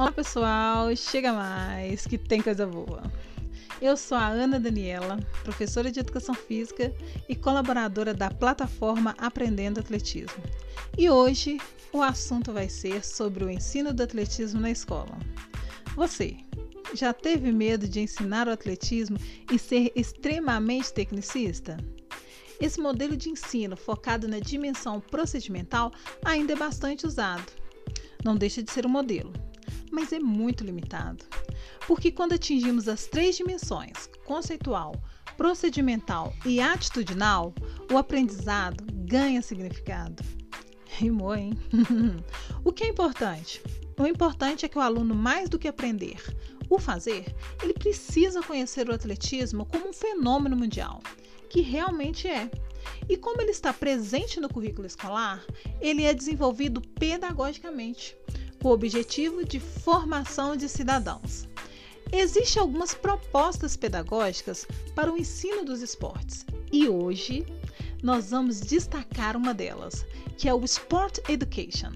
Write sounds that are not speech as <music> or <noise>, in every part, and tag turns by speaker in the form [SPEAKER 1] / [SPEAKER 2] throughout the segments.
[SPEAKER 1] Olá pessoal, chega mais, que tem coisa boa. Eu sou a Ana Daniela, professora de Educação Física e colaboradora da plataforma Aprendendo Atletismo. E hoje o assunto vai ser sobre o ensino do atletismo na escola. Você já teve medo de ensinar o atletismo e ser extremamente tecnicista? Esse modelo de ensino focado na dimensão procedimental ainda é bastante usado. Não deixa de ser um modelo, mas é muito limitado. Porque quando atingimos as três dimensões conceitual, procedimental e atitudinal, o aprendizado ganha significado. Rimou, hein? <laughs> o que é importante? O importante é que o aluno, mais do que aprender o fazer, ele precisa conhecer o atletismo como um fenômeno mundial, que realmente é. E como ele está presente no currículo escolar, ele é desenvolvido pedagogicamente com o objetivo de formação de cidadãos. Existem algumas propostas pedagógicas para o ensino dos esportes e hoje nós vamos destacar uma delas, que é o Sport Education.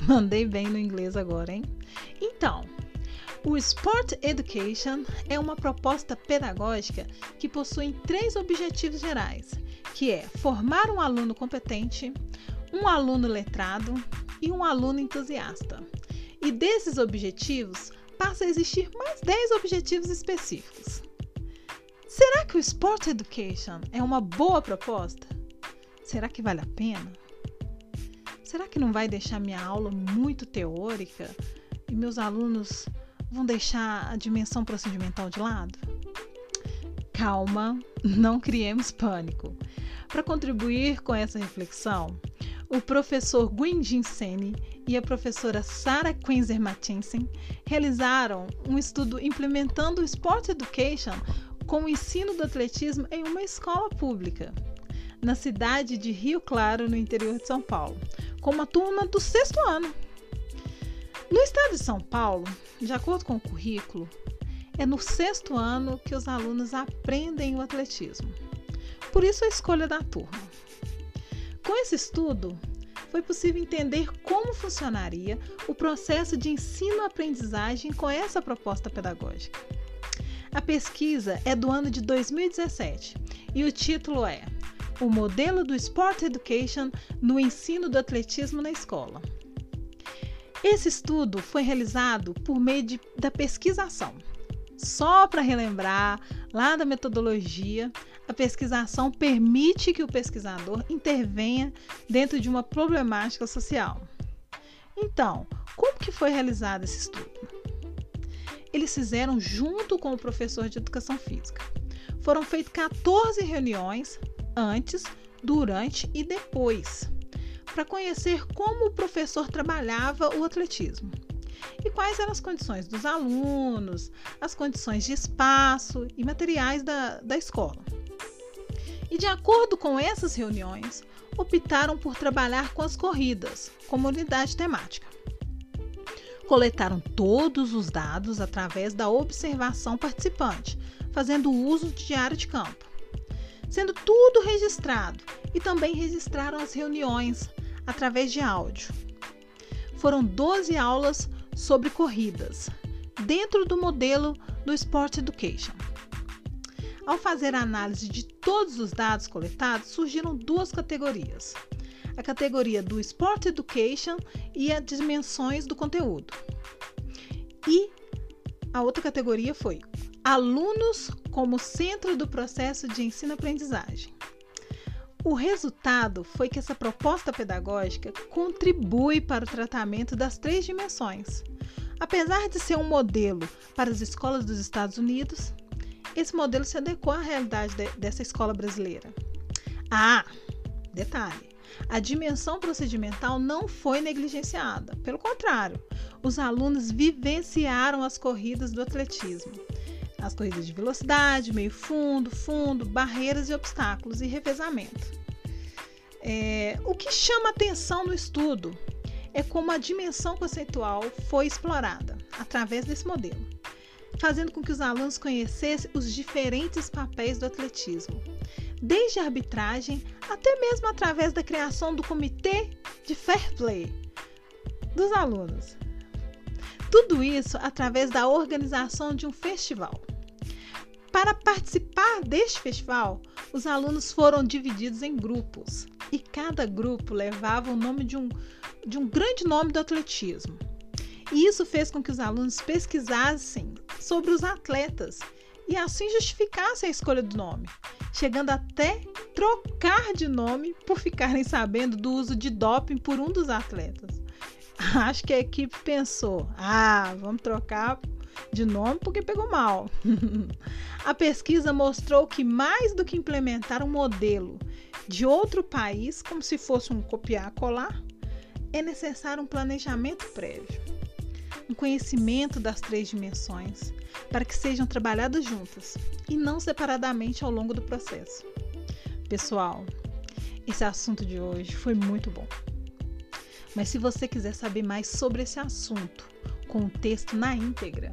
[SPEAKER 1] Mandei bem no inglês agora, hein? Então, o Sport Education é uma proposta pedagógica que possui três objetivos gerais, que é formar um aluno competente, um aluno letrado e um aluno entusiasta. E desses objetivos, passa a existir mais 10 objetivos específicos. Será que o Sport Education é uma boa proposta? Será que vale a pena? Será que não vai deixar minha aula muito teórica e meus alunos vão deixar a dimensão procedimental de lado? Calma, não criemos pânico. Para contribuir com essa reflexão, o professor Gwendin Sene e a professora Sarah Quinzer Mattinsen realizaram um estudo implementando o Sport Education com o ensino do atletismo em uma escola pública, na cidade de Rio Claro, no interior de São Paulo, com uma turma do sexto ano. No estado de São Paulo, de acordo com o currículo, é no sexto ano que os alunos aprendem o atletismo. Por isso a escolha da turma. Com esse estudo, foi possível entender como funcionaria o processo de ensino-aprendizagem com essa proposta pedagógica. A pesquisa é do ano de 2017 e o título é O Modelo do Sport Education no Ensino do Atletismo na Escola. Esse estudo foi realizado por meio de, da pesquisação. Só para relembrar, lá da metodologia, a pesquisação permite que o pesquisador intervenha dentro de uma problemática social. Então, como que foi realizado esse estudo? Eles fizeram junto com o professor de educação física. Foram feitas 14 reuniões antes, durante e depois, para conhecer como o professor trabalhava o atletismo e quais eram as condições dos alunos, as condições de espaço e materiais da, da escola. E de acordo com essas reuniões, optaram por trabalhar com as corridas como unidade temática. Coletaram todos os dados através da observação participante, fazendo uso de diário de campo. Sendo tudo registrado e também registraram as reuniões através de áudio. Foram 12 aulas sobre corridas, dentro do modelo do Sport Education. Ao fazer a análise de todos os dados coletados, surgiram duas categorias: a categoria do Sport Education e as dimensões do conteúdo. E a outra categoria foi alunos como centro do processo de ensino-aprendizagem. O resultado foi que essa proposta pedagógica contribui para o tratamento das três dimensões. Apesar de ser um modelo para as escolas dos Estados Unidos, esse modelo se adequou à realidade de, dessa escola brasileira. Ah, detalhe: a dimensão procedimental não foi negligenciada. Pelo contrário, os alunos vivenciaram as corridas do atletismo as corridas de velocidade, meio fundo, fundo, barreiras e obstáculos e revezamento. É, o que chama atenção no estudo é como a dimensão conceitual foi explorada através desse modelo, fazendo com que os alunos conhecessem os diferentes papéis do atletismo, desde a arbitragem até mesmo através da criação do comitê de fair play dos alunos. Tudo isso através da organização de um festival. Para participar deste festival, os alunos foram divididos em grupos e cada grupo levava o nome de um, de um grande nome do atletismo. E isso fez com que os alunos pesquisassem sobre os atletas e assim justificassem a escolha do nome, chegando até trocar de nome por ficarem sabendo do uso de doping por um dos atletas. <laughs> Acho que a equipe pensou: ah, vamos trocar de nome porque pegou mal. <laughs> a pesquisa mostrou que mais do que implementar um modelo de outro país, como se fosse um copiar-colar, é necessário um planejamento prévio, um conhecimento das três dimensões, para que sejam trabalhadas juntas e não separadamente ao longo do processo. Pessoal, esse assunto de hoje foi muito bom. Mas se você quiser saber mais sobre esse assunto, com o texto na íntegra,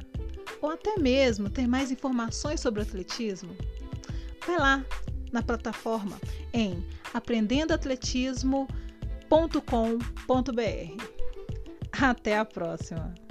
[SPEAKER 1] ou até mesmo ter mais informações sobre o atletismo, vai lá na plataforma em aprendendoatletismo.com.br. Até a próxima!